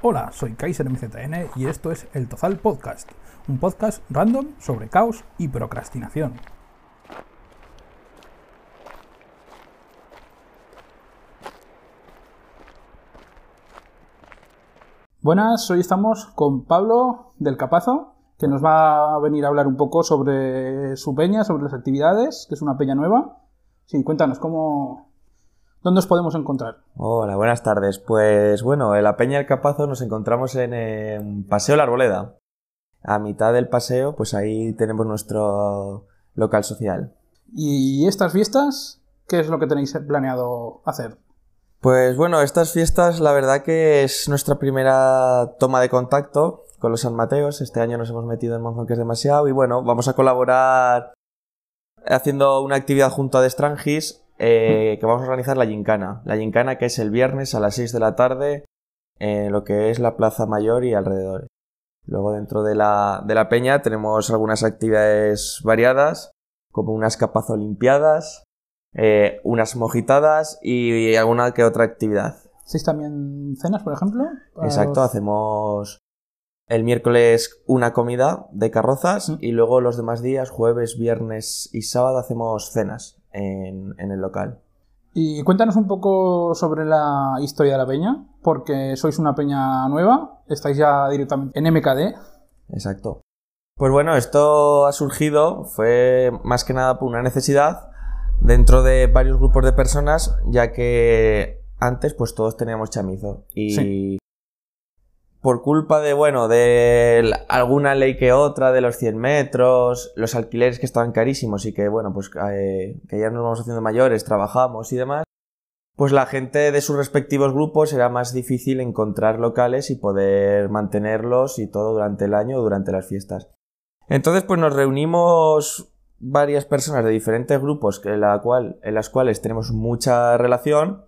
Hola, soy Kaiser MZN y esto es El Tozal Podcast, un podcast random sobre caos y procrastinación. Buenas, hoy estamos con Pablo del Capazo, que nos va a venir a hablar un poco sobre su peña, sobre las actividades, que es una peña nueva. Sí, cuéntanos, ¿cómo, ¿dónde os podemos encontrar? Hola, buenas tardes. Pues bueno, en la Peña del Capazo nos encontramos en, eh, Paseo La Arboleda. A mitad del paseo, pues ahí tenemos nuestro local social. ¿Y estas fiestas? ¿Qué es lo que tenéis planeado hacer? Pues bueno, estas fiestas la verdad que es nuestra primera toma de contacto con los San Mateos. Este año nos hemos metido en Monzón que es demasiado y bueno, vamos a colaborar haciendo una actividad junto a The Strangis eh, que vamos a organizar la gincana. La gincana que es el viernes a las 6 de la tarde en lo que es la Plaza Mayor y alrededor. Luego dentro de la, de la peña tenemos algunas actividades variadas como unas capas olimpiadas, eh, unas mojitadas y alguna que otra actividad. ¿Hacéis también cenas, por ejemplo? Exacto, hacemos el miércoles una comida de carrozas y luego los demás días, jueves, viernes y sábado, hacemos cenas en, en, el local. Y cuéntanos un poco sobre la historia de la peña, porque sois una peña nueva, estáis ya directamente en MKD. Exacto. Pues bueno, esto ha surgido, fue más que nada por una necesidad dentro de varios grupos de personas, ya que antes pues todos teníamos chamizo y por culpa de, bueno, de alguna ley que otra, de los 100 metros, los alquileres que estaban carísimos y que, bueno, pues eh, que ya nos vamos haciendo mayores, trabajamos y demás, pues la gente de sus respectivos grupos era más difícil encontrar locales y poder mantenerlos y todo durante el año o durante las fiestas. Entonces, pues nos reunimos varias personas de diferentes grupos en, la cual, en las cuales tenemos mucha relación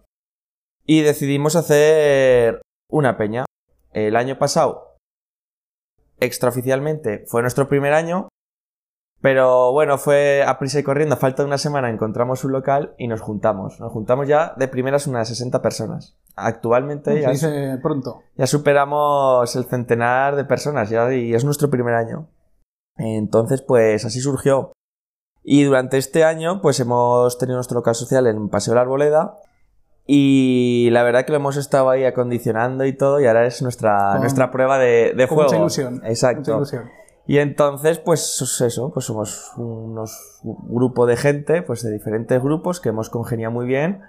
y decidimos hacer una peña. El año pasado, extraoficialmente, fue nuestro primer año, pero bueno, fue a prisa y corriendo, a falta de una semana encontramos un local y nos juntamos. Nos juntamos ya de primeras unas 60 personas. Actualmente ya, pronto. ya superamos el centenar de personas ya, y es nuestro primer año. Entonces, pues así surgió. Y durante este año, pues hemos tenido nuestro local social en Paseo de la Arboleda y la verdad que lo hemos estado ahí acondicionando y todo, y ahora es nuestra, nuestra prueba de, de juego. Mucha ilusión. Exacto. Y entonces, pues eso, pues somos unos un grupo de gente, pues de diferentes grupos que hemos congeniado muy bien.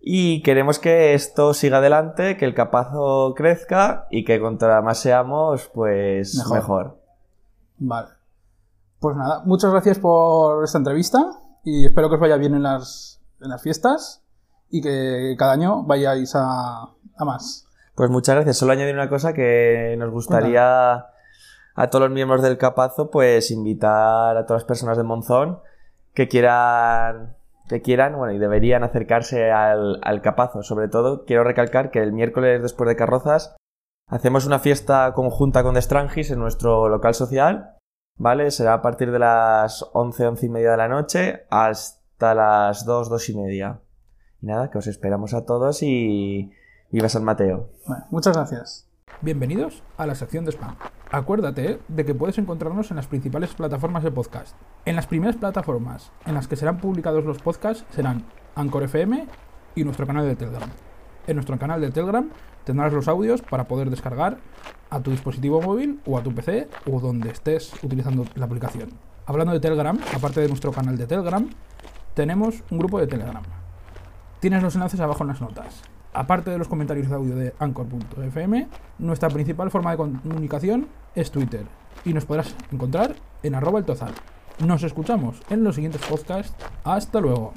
Y queremos que esto siga adelante, que el capazo crezca y que contra más seamos, pues mejor. mejor. Vale. Pues nada, muchas gracias por esta entrevista y espero que os vaya bien en las, en las fiestas y que cada año vayáis a, más. Pues muchas gracias. Solo añadir una cosa que nos gustaría a todos los miembros del Capazo, pues invitar a todas las personas de Monzón que quieran, que quieran, bueno, y deberían acercarse al, al Capazo. Sobre todo, quiero recalcar que el miércoles después de Carrozas hacemos una fiesta conjunta con The Strangis en nuestro local social, ¿vale? Será a partir de las 11, 11 y media de la noche hasta las 2, 2 y media. Y nada, que os esperamos a todos y viva San Mateo. muchas gracias. Bienvenidos a la sección de spam. Acuérdate de que puedes encontrarnos en las principales plataformas de podcast. En las primeras plataformas en las que serán publicados los podcasts serán Anchor FM y nuestro canal de Telegram. En nuestro canal de Telegram tendrás los audios para poder descargar a tu dispositivo móvil o a tu PC o donde estés utilizando la aplicación. Hablando de Telegram, aparte de nuestro canal de Telegram, tenemos un grupo de Telegram Tienes los enlaces abajo en las notas. Aparte de los comentarios de audio de anchor.fm, nuestra principal forma de comunicación es Twitter y nos podrás encontrar en arroba el tozal. Nos escuchamos en los siguientes podcasts. Hasta luego.